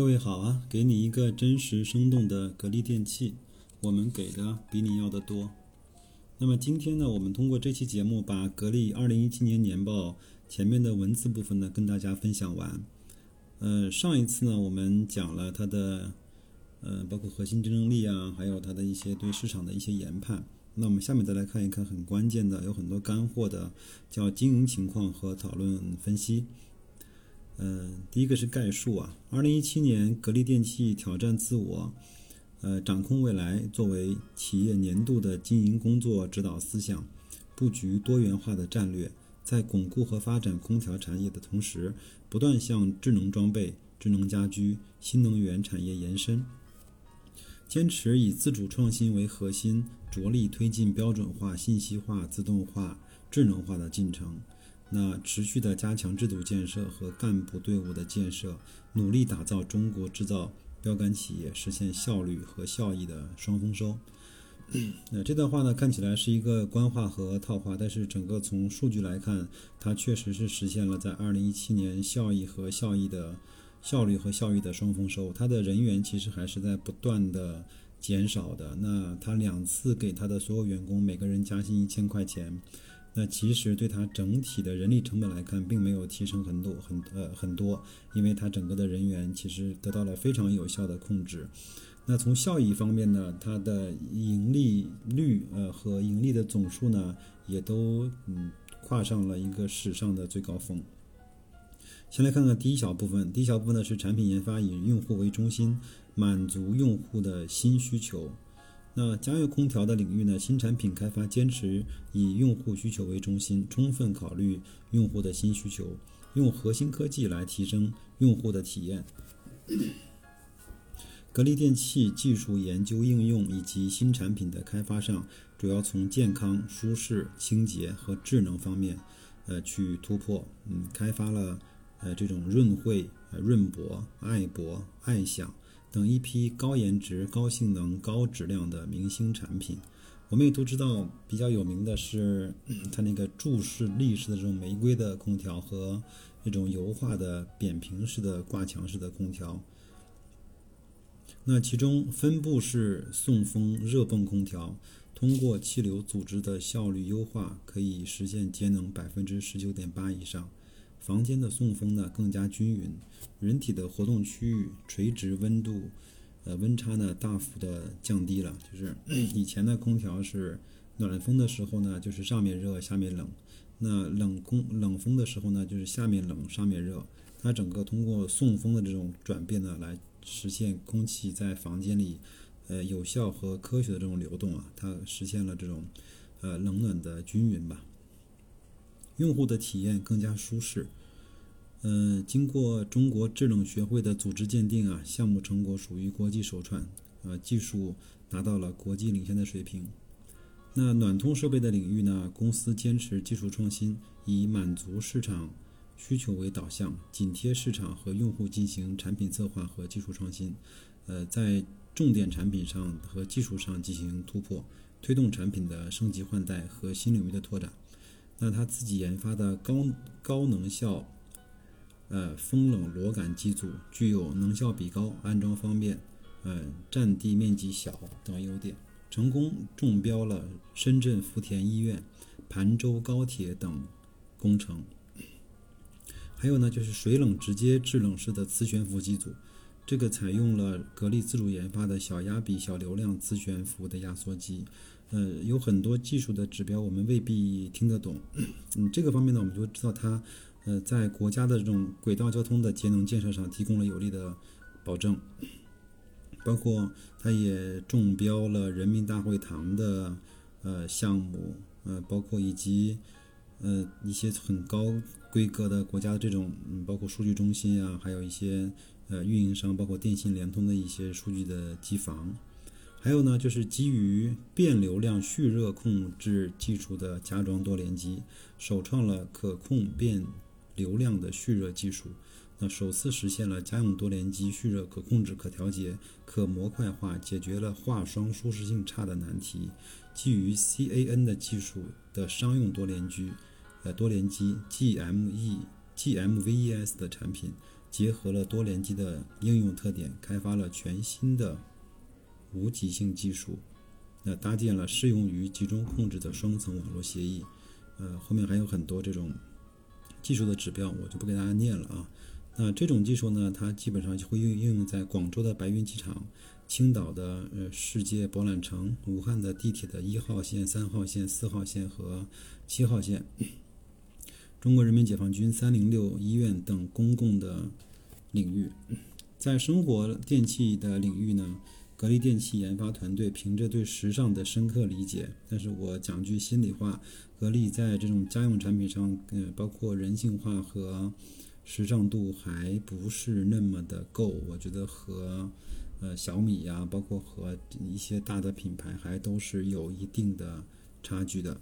各位好啊，给你一个真实生动的格力电器，我们给的比你要的多。那么今天呢，我们通过这期节目把格力二零一七年年报前面的文字部分呢跟大家分享完。呃，上一次呢我们讲了它的呃包括核心竞争力啊，还有它的一些对市场的一些研判。那我们下面再来看一看很关键的，有很多干货的，叫经营情况和讨论分析。嗯，第一个是概述啊，二零一七年格力电器挑战自我，呃，掌控未来作为企业年度的经营工作指导思想，布局多元化的战略，在巩固和发展空调产业的同时，不断向智能装备、智能家居、新能源产业延伸，坚持以自主创新为核心，着力推进标准化、信息化、自动化、智能化的进程。那持续的加强制度建设和干部队伍的建设，努力打造中国制造标杆企业，实现效率和效益的双丰收。那这段话呢，看起来是一个官话和套话，但是整个从数据来看，它确实是实现了在二零一七年效益和效益的效率和效益的双丰收。它的人员其实还是在不断的减少的。那他两次给他的所有员工每个人加薪一千块钱。那其实对它整体的人力成本来看，并没有提升很多很呃很多，因为它整个的人员其实得到了非常有效的控制。那从效益方面呢，它的盈利率呃和盈利的总数呢，也都嗯跨上了一个史上的最高峰。先来看看第一小部分，第一小部分呢是产品研发以用户为中心，满足用户的新需求。那家用空调的领域呢？新产品开发坚持以用户需求为中心，充分考虑用户的新需求，用核心科技来提升用户的体验。格力电器技术研究应用以及新产品的开发上，主要从健康、舒适、清洁和智能方面，呃，去突破。嗯，开发了呃这种润慧、润博、爱博、爱享。等一批高颜值、高性能、高质量的明星产品，我们也都知道，比较有名的是它那个柱式立式的这种玫瑰的空调和那种油画的扁平式的挂墙式的空调。那其中分布式送风热泵空调，通过气流组织的效率优化，可以实现节能百分之十九点八以上。房间的送风呢更加均匀，人体的活动区域垂直温度，呃温差呢大幅的降低了。就是 以前的空调是暖风的时候呢，就是上面热下面冷；那冷空冷风的时候呢，就是下面冷上面热。它整个通过送风的这种转变呢，来实现空气在房间里呃有效和科学的这种流动啊，它实现了这种呃冷暖的均匀吧。用户的体验更加舒适。嗯，经过中国制冷学会的组织鉴定啊，项目成果属于国际首创，呃，技术达到了国际领先的水平。那暖通设备的领域呢，公司坚持技术创新，以满足市场需求为导向，紧贴市场和用户进行产品策划和技术创新。呃，在重点产品上和技术上进行突破，推动产品的升级换代和新领域的拓展。那他自己研发的高高能效，呃风冷螺杆机组具有能效比高、安装方便、呃占地面积小等优点，成功中标了深圳福田医院、盘州高铁等工程。还有呢，就是水冷直接制冷式的磁悬浮机组，这个采用了格力自主研发的小压比、小流量磁悬浮的压缩机。呃，有很多技术的指标，我们未必听得懂。嗯，这个方面呢，我们就知道它，呃，在国家的这种轨道交通的节能建设上提供了有力的保证。包括它也中标了人民大会堂的呃项目，呃，包括以及呃一些很高规格的国家的这种，嗯，包括数据中心啊，还有一些呃运营商，包括电信、联通的一些数据的机房。还有呢，就是基于变流量蓄热控制技术的加装多联机，首创了可控变流量的蓄热技术。那首次实现了家用多联机蓄热可控制、可调节、可模块化，解决了化霜舒适性差的难题。基于 CAN 的技术的商用多联机，呃多联机 GME GMVES 的产品，结合了多联机的应用特点，开发了全新的无极性技术，那搭建了适用于集中控制的双层网络协议。呃，后面还有很多这种技术的指标，我就不给大家念了啊。那这种技术呢，它基本上就会应应用在广州的白云机场、青岛的呃世界博览城、武汉的地铁的一号线、三号线、四号线和七号线。中国人民解放军三零六医院等公共的领域，在生活电器的领域呢，格力电器研发团队凭着对时尚的深刻理解，但是我讲句心里话，格力在这种家用产品上，嗯，包括人性化和时尚度还不是那么的够，我觉得和呃小米呀，包括和一些大的品牌还都是有一定的差距的。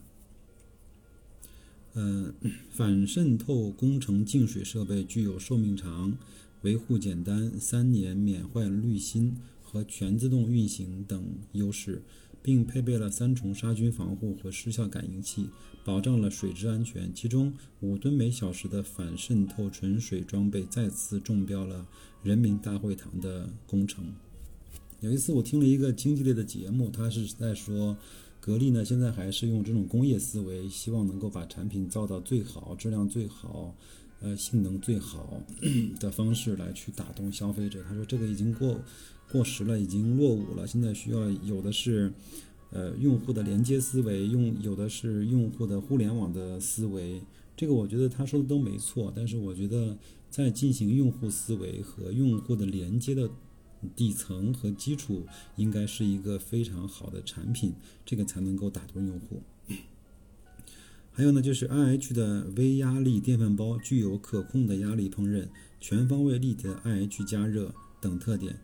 嗯，反渗透工程净水设备具有寿命长、维护简单、三年免坏滤芯和全自动运行等优势，并配备了三重杀菌防护和失效感应器，保障了水质安全。其中，五吨每小时的反渗透纯水装备再次中标了人民大会堂的工程。有一次，我听了一个经济类的节目，他是在说。格力呢，现在还是用这种工业思维，希望能够把产品造到最好、质量最好、呃性能最好的方式来去打动消费者。他说这个已经过过时了，已经落伍了。现在需要有的是呃用户的连接思维，用有的是用户的互联网的思维。这个我觉得他说的都没错，但是我觉得在进行用户思维和用户的连接的。底层和基础应该是一个非常好的产品，这个才能够打动用户。还有呢，就是 IH 的微压力电饭煲具有可控的压力烹饪、全方位立体的 IH 加热等特点。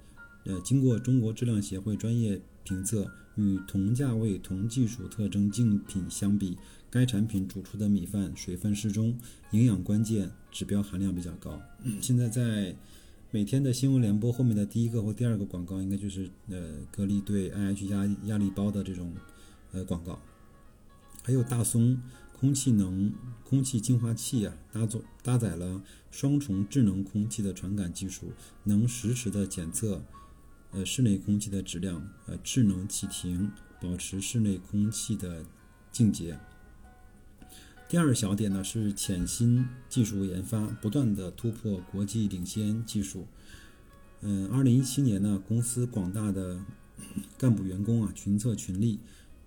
呃，经过中国质量协会专业评测，与同价位同技术特征竞品相比，该产品煮出的米饭水分适中，营养关键指标含量比较高。现在在。每天的新闻联播后面的第一个或第二个广告，应该就是呃格力对 IH 压压力包的这种呃广告。还有大松空气能空气净化器啊，搭载搭载了双重智能空气的传感技术，能实时的检测呃室内空气的质量，呃智能启停，保持室内空气的净洁。第二小点呢是潜心技术研发，不断的突破国际领先技术。嗯，二零一七年呢，公司广大的干部员工啊群策群力，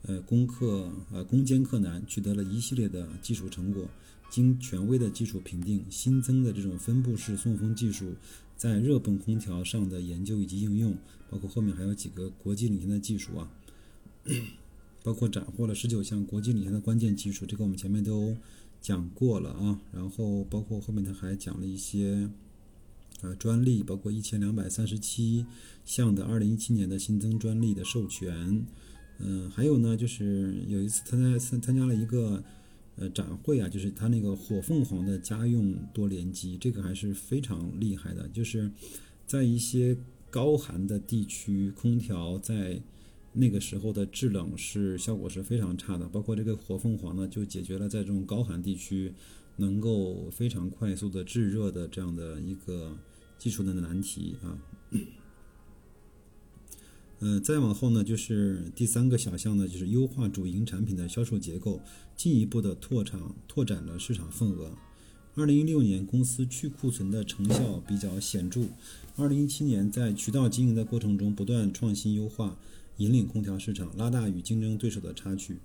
呃攻克呃攻坚克难，取得了一系列的技术成果。经权威的技术评定，新增的这种分布式送风技术在热泵空调上的研究以及应用，包括后面还有几个国际领先的技术啊。包括斩获了十九项国际领先的关键技术，这个我们前面都讲过了啊。然后包括后面他还讲了一些呃专利，包括一千两百三十七项的二零一七年的新增专利的授权。嗯，还有呢，就是有一次参加参参加了一个呃展会啊，就是他那个火凤凰的家用多联机，这个还是非常厉害的，就是在一些高寒的地区，空调在那个时候的制冷是效果是非常差的，包括这个火凤凰呢，就解决了在这种高寒地区能够非常快速的制热的这样的一个技术的难题啊。嗯，再往后呢，就是第三个小项呢，就是优化主营产品的销售结构，进一步的拓展拓展了市场份额。二零一六年公司去库存的成效比较显著，二零一七年在渠道经营的过程中不断创新优化。引领空调市场，拉大与竞争对手的差距。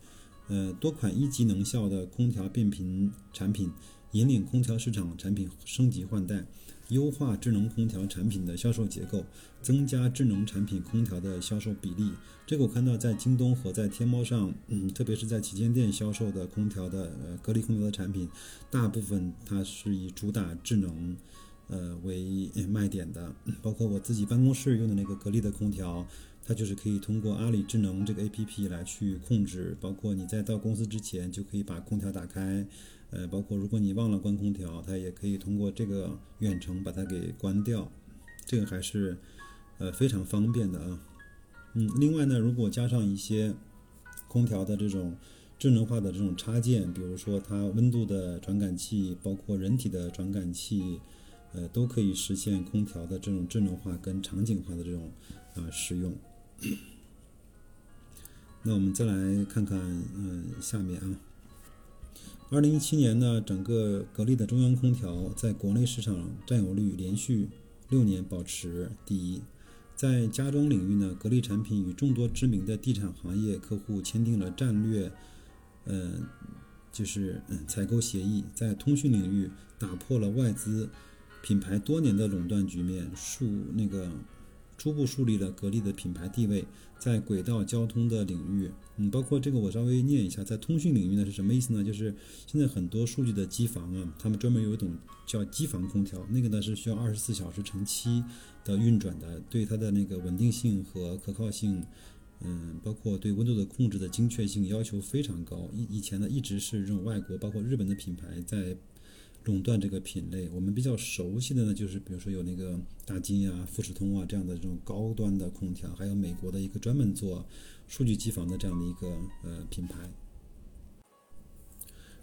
呃，多款一级能效的空调变频产品，引领空调市场产品升级换代，优化智能空调产品的销售结构，增加智能产品空调的销售比例。这个我看到在京东和在天猫上，嗯，特别是在旗舰店销售的空调的呃格力空调的产品，大部分它是以主打智能呃为卖点的，包括我自己办公室用的那个格力的空调。它就是可以通过阿里智能这个 APP 来去控制，包括你在到公司之前就可以把空调打开，呃，包括如果你忘了关空调，它也可以通过这个远程把它给关掉，这个还是呃非常方便的啊。嗯，另外呢，如果加上一些空调的这种智能化的这种插件，比如说它温度的传感器，包括人体的传感器。呃，都可以实现空调的这种智能化跟场景化的这种啊使用。那我们再来看看，嗯，下面啊，二零一七年呢，整个格力的中央空调在国内市场占有率连续六年保持第一。在家装领域呢，格力产品与众多知名的地产行业客户签订了战略，呃，就是嗯采购协议。在通讯领域，打破了外资品牌多年的垄断局面，数那个。初步树立了格力的品牌地位，在轨道交通的领域，嗯，包括这个我稍微念一下，在通讯领域呢是什么意思呢？就是现在很多数据的机房啊，他们专门有一种叫机房空调，那个呢是需要二十四小时乘七的运转的，对它的那个稳定性和可靠性，嗯，包括对温度的控制的精确性要求非常高。以以前呢一直是这种外国，包括日本的品牌在。垄断这个品类，我们比较熟悉的呢，就是比如说有那个大金啊、富士通啊这样的这种高端的空调，还有美国的一个专门做数据机房的这样的一个呃品牌。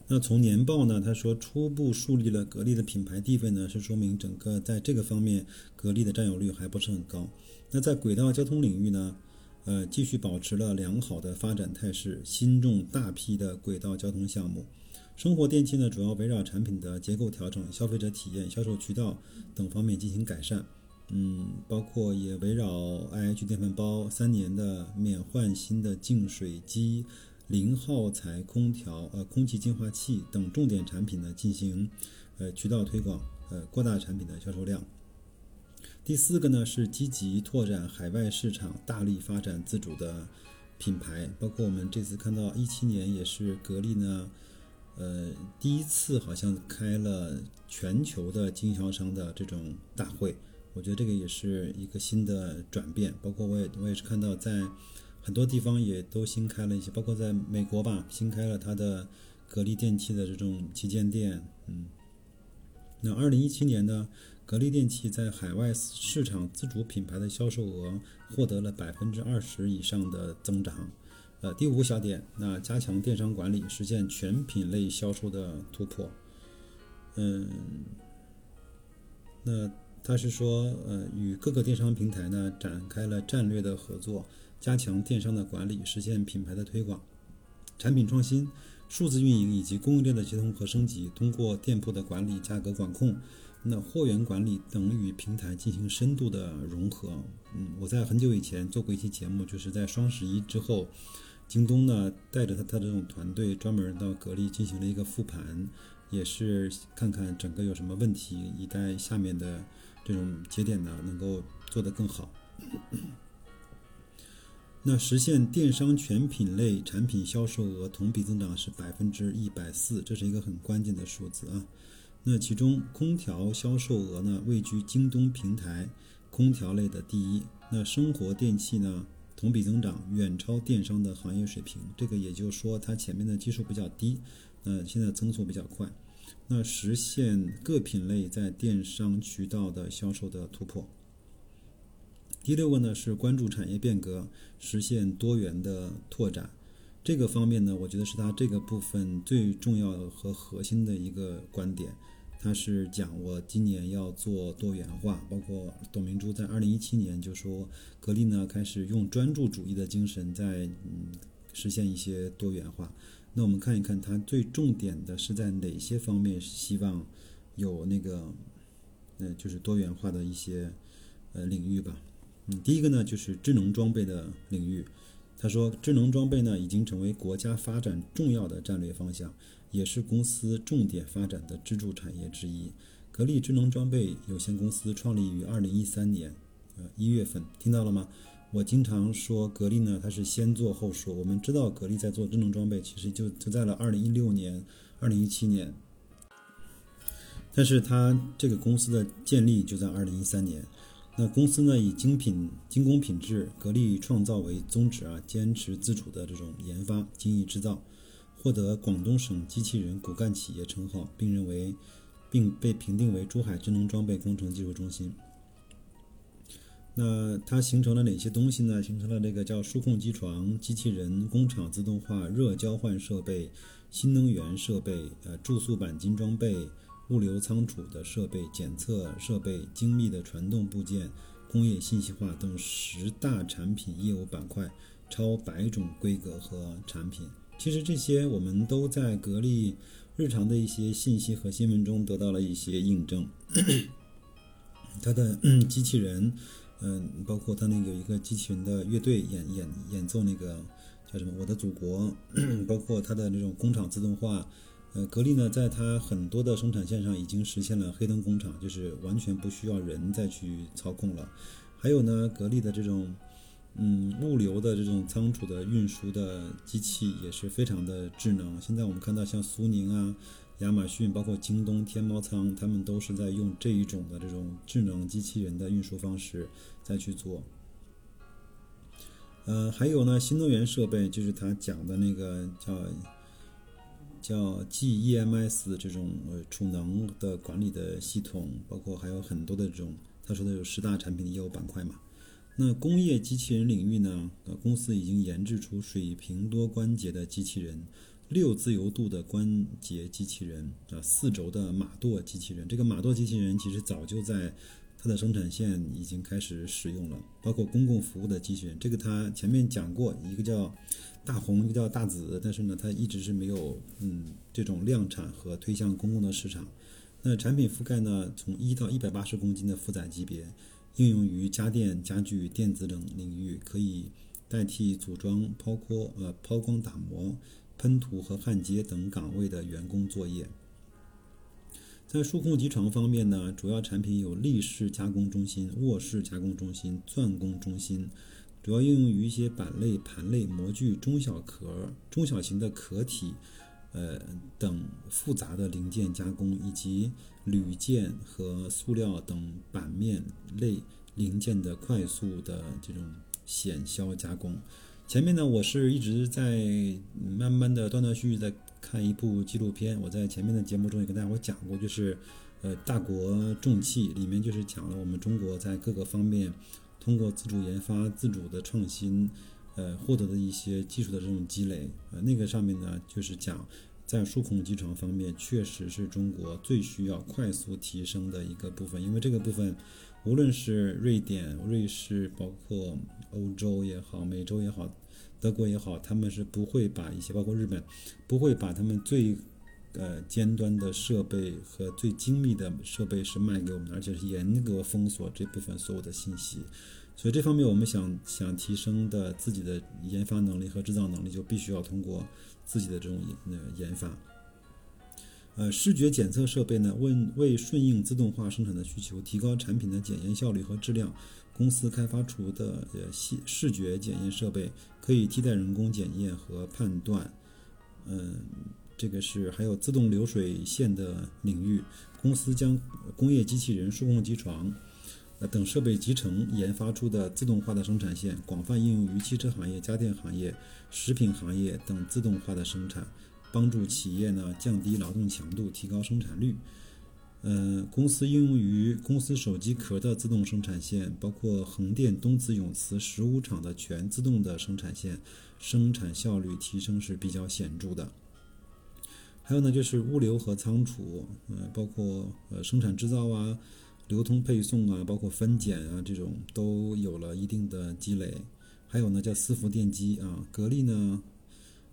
那从年报呢，他说初步树立了格力的品牌地位呢，是说明整个在这个方面格力的占有率还不是很高。那在轨道交通领域呢，呃，继续保持了良好的发展态势，新中大批的轨道交通项目。生活电器呢，主要围绕产品的结构调整、消费者体验、销售渠道等方面进行改善。嗯，包括也围绕 IH 电饭煲、三年的免换新的净水机、零耗材空调、呃空气净化器等重点产品呢进行呃渠道推广，呃扩大产品的销售量。第四个呢是积极拓展海外市场，大力发展自主的品牌。包括我们这次看到一七年也是格力呢。呃，第一次好像开了全球的经销商的这种大会，我觉得这个也是一个新的转变。包括我也我也是看到在很多地方也都新开了一些，包括在美国吧，新开了它的格力电器的这种旗舰店。嗯，那二零一七年呢，格力电器在海外市场自主品牌的销售额获得了百分之二十以上的增长。呃，第五个小点，那加强电商管理，实现全品类销售的突破。嗯，那他是说，呃，与各个电商平台呢展开了战略的合作，加强电商的管理，实现品牌的推广、产品创新、数字运营以及供应链的协同和升级。通过店铺的管理、价格管控、那货源管理等与平台进行深度的融合。嗯，我在很久以前做过一期节目，就是在双十一之后。京东呢，带着他他这种团队专门到格力进行了一个复盘，也是看看整个有什么问题，一待下面的这种节点呢能够做得更好。那实现电商全品类产品销售额同比增长是百分之一百四，这是一个很关键的数字啊。那其中空调销售额呢位居京东平台空调类的第一，那生活电器呢？同比增长远超电商的行业水平，这个也就是说它前面的基数比较低，那现在增速比较快，那实现各品类在电商渠道的销售的突破。第六个呢是关注产业变革，实现多元的拓展，这个方面呢，我觉得是它这个部分最重要和核心的一个观点。他是讲我今年要做多元化，包括董明珠在二零一七年就说，格力呢开始用专注主义的精神在嗯实现一些多元化。那我们看一看它最重点的是在哪些方面希望有那个嗯就是多元化的一些呃领域吧。嗯，第一个呢就是智能装备的领域。他说，智能装备呢已经成为国家发展重要的战略方向。也是公司重点发展的支柱产业之一。格力智能装备有限公司创立于二零一三年，呃一月份，听到了吗？我经常说格力呢，它是先做后说。我们知道格力在做智能装备，其实就就在了二零一六年、二零一七年，但是它这个公司的建立就在二零一三年。那公司呢以精品、精工品质、格力创造为宗旨啊，坚持自主的这种研发、精益制造。获得广东省机器人骨干企业称号，并认为，并被评定为珠海智能装备工程技术中心。那它形成了哪些东西呢？形成了这个叫数控机床、机器人、工厂自动化、热交换设备、新能源设备、呃注塑钣金装备、物流仓储的设备、检测设备、精密的传动部件、工业信息化等十大产品业务板块，超百种规格和产品。其实这些我们都在格力日常的一些信息和新闻中得到了一些印证。它的机器人，嗯，包括它那个一个机器人的乐队演演演奏那个叫什么《我的祖国》，包括它的那种工厂自动化。呃，格力呢，在它很多的生产线上已经实现了黑灯工厂，就是完全不需要人再去操控了。还有呢，格力的这种，嗯，物流的这种仓储的运输的机器也是非常的智能。现在我们看到像苏宁啊、亚马逊、包括京东、天猫仓，他们都是在用这一种的这种智能机器人的运输方式再去做。呃，还有呢，新能源设备就是他讲的那个叫。叫 GEMS 这种呃储能的管理的系统，包括还有很多的这种，他说的有十大产品的业务板块嘛。那工业机器人领域呢，呃，公司已经研制出水平多关节的机器人，六自由度的关节机器人啊，四轴的马舵机器人。这个马舵机器人其实早就在它的生产线已经开始使用了，包括公共服务的机器人。这个它前面讲过，一个叫。大红一个叫大紫，但是呢，它一直是没有嗯这种量产和推向公共的市场。那产品覆盖呢，从一到一百八十公斤的负载级别，应用于家电、家具、电子等领域，可以代替组装、抛光、呃抛光打磨、喷涂和焊接等岗位的员工作业。在数控集成方面呢，主要产品有立式加工中心、卧式加工中心、钻工中心。主要应用于一些板类、盘类、模具、中小壳、中小型的壳体，呃等复杂的零件加工，以及铝件和塑料等板面类零件的快速的这种显销加工。前面呢，我是一直在慢慢的断断续续在看一部纪录片，我在前面的节目中也跟大家我讲过，就是呃大国重器里面就是讲了我们中国在各个方面。通过自主研发、自主的创新，呃，获得的一些技术的这种积累，呃，那个上面呢，就是讲在数控集成方面，确实是中国最需要快速提升的一个部分。因为这个部分，无论是瑞典、瑞士，包括欧洲也好、美洲也好、德国也好，他们是不会把一些，包括日本，不会把他们最呃尖端的设备和最精密的设备是卖给我们的，而且是严格封锁这部分所有的信息。所以这方面，我们想想提升的自己的研发能力和制造能力，就必须要通过自己的这种研呃研发。呃，视觉检测设备呢，为为顺应自动化生产的需求，提高产品的检验效率和质量，公司开发出的呃视视觉检验设备，可以替代人工检验和判断。嗯。这个是还有自动流水线的领域，公司将工业机器人、数控机床，呃等设备集成研发出的自动化的生产线，广泛应用于汽车行业、家电行业、食品行业等自动化的生产，帮助企业呢降低劳动强度，提高生产率。呃，公司应用于公司手机壳的自动生产线，包括横店东子永磁十五厂的全自动的生产线，生产效率提升是比较显著的。还有呢，就是物流和仓储，呃，包括呃生产制造啊、流通配送啊，包括分拣啊，这种都有了一定的积累。还有呢，叫伺服电机啊，格力呢，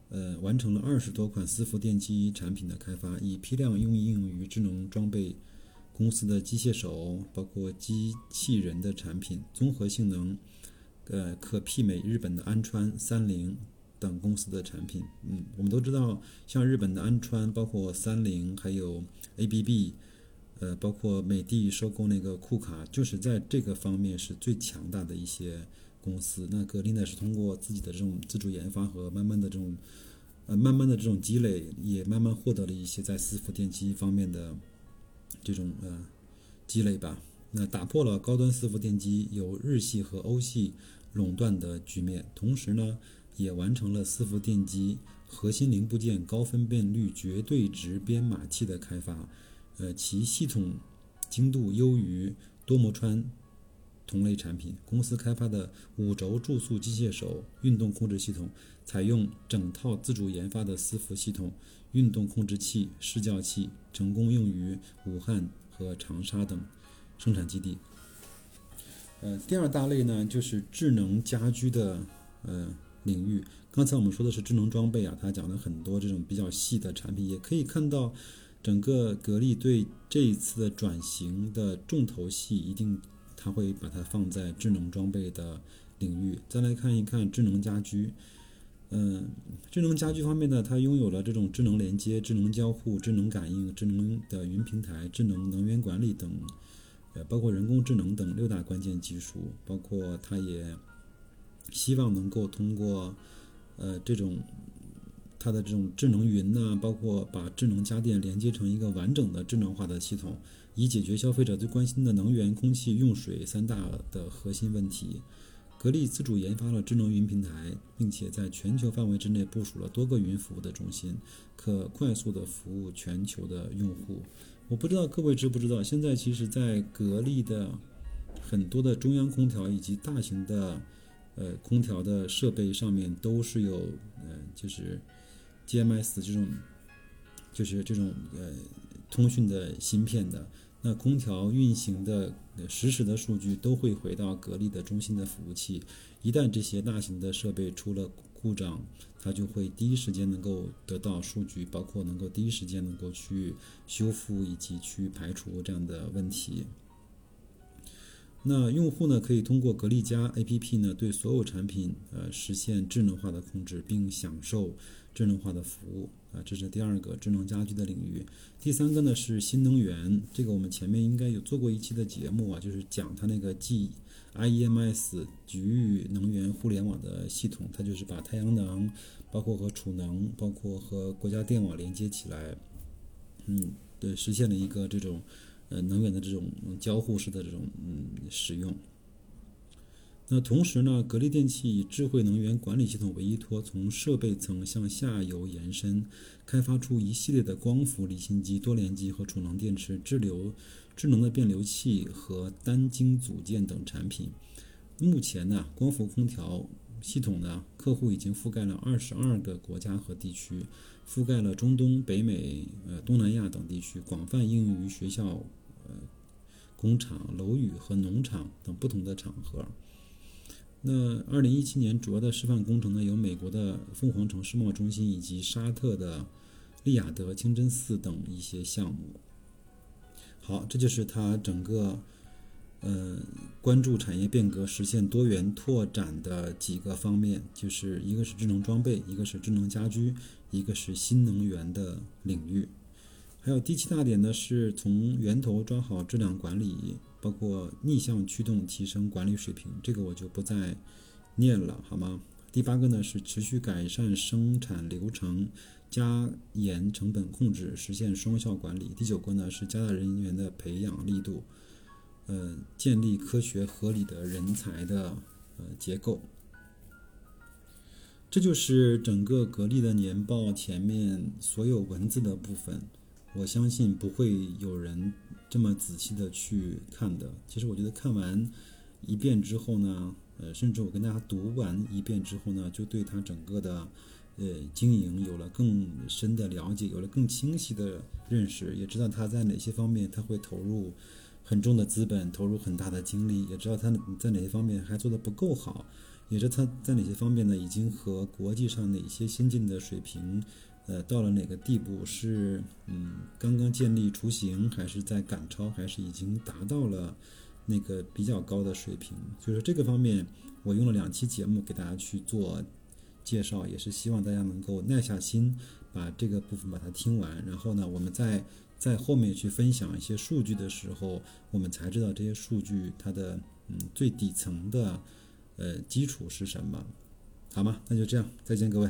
呃，完成了二十多款伺服电机产品的开发，以批量应用于智能装备公司的机械手，包括机器人的产品，综合性能，呃，可媲美日本的安川、三菱。等公司的产品，嗯，我们都知道，像日本的安川，包括三菱，还有 ABB，呃，包括美的收购那个库卡，就是在这个方面是最强大的一些公司。那格林呢，是通过自己的这种自主研发和慢慢的这种，呃，慢慢的这种积累，也慢慢获得了一些在伺服电机方面的这种呃积累吧。那打破了高端伺服电机由日系和欧系垄断的局面，同时呢。也完成了伺服电机核心零部件高分辨率绝对值编码器的开发，呃，其系统精度优于多摩川同类产品。公司开发的五轴注塑机械手运动控制系统，采用整套自主研发的伺服系统、运动控制器、视教器，成功用于武汉和长沙等生产基地。呃，第二大类呢，就是智能家居的呃领域。刚才我们说的是智能装备啊，它讲了很多这种比较细的产品，也可以看到整个格力对这一次的转型的重头戏，一定它会把它放在智能装备的领域。再来看一看智能家居，嗯，智能家居方面呢，它拥有了这种智能连接、智能交互、智能感应、智能的云平台、智能能源管理等。呃，包括人工智能等六大关键技术，包括它也希望能够通过呃这种它的这种智能云呢，包括把智能家电连接成一个完整的智能化的系统，以解决消费者最关心的能源、空气、用水三大的核心问题。格力自主研发了智能云平台，并且在全球范围之内部署了多个云服务的中心，可快速的服务全球的用户。我不知道各位知不知道，现在其实，在格力的很多的中央空调以及大型的呃空调的设备上面都是有呃就是 GMS 这种就是这种呃通讯的芯片的。那空调运行的实时的数据都会回到格力的中心的服务器。一旦这些大型的设备出了故障，它就会第一时间能够得到数据，包括能够第一时间能够去修复以及去排除这样的问题。那用户呢，可以通过格力家 APP 呢，对所有产品呃实现智能化的控制，并享受智能化的服务啊。这是第二个智能家居的领域。第三个呢是新能源，这个我们前面应该有做过一期的节目啊，就是讲它那个 G。IEMS 局域能源互联网的系统，它就是把太阳能，包括和储能，包括和国家电网连接起来，嗯，对，实现了一个这种呃能源的这种交互式的这种嗯使用。那同时呢，格力电器以智慧能源管理系统为依托，从设备层向下游延伸，开发出一系列的光伏离心机、多联机和储能电池、智流。智能的变流器和单晶组件等产品，目前呢，光伏空调系统呢，客户已经覆盖了二十二个国家和地区，覆盖了中东、北美、呃东南亚等地区，广泛应用于学校、呃工厂、楼宇和农场等不同的场合。那二零一七年主要的示范工程呢，有美国的凤凰城世贸中心以及沙特的利雅得清真寺等一些项目。好，这就是它整个，呃，关注产业变革、实现多元拓展的几个方面，就是一个是智能装备，一个是智能家居，一个是新能源的领域。还有第七大点呢，是从源头抓好质量管理，包括逆向驱动提升管理水平，这个我就不再念了，好吗？第八个呢是持续改善生产流程。加严成本控制，实现双效管理。第九个呢是加大人员的培养力度，呃，建立科学合理的人才的呃结构。这就是整个格力的年报前面所有文字的部分。我相信不会有人这么仔细的去看的。其实我觉得看完一遍之后呢，呃，甚至我跟大家读完一遍之后呢，就对他整个的。呃，经营有了更深的了解，有了更清晰的认识，也知道他在哪些方面他会投入很重的资本，投入很大的精力，也知道他在哪些方面还做得不够好，也知道他在哪些方面呢已经和国际上哪些先进的水平，呃，到了哪个地步是嗯刚刚建立雏形，还是在赶超，还是已经达到了那个比较高的水平。所以说这个方面，我用了两期节目给大家去做。介绍也是希望大家能够耐下心，把这个部分把它听完，然后呢，我们在在后面去分享一些数据的时候，我们才知道这些数据它的嗯最底层的呃基础是什么，好吗？那就这样，再见各位。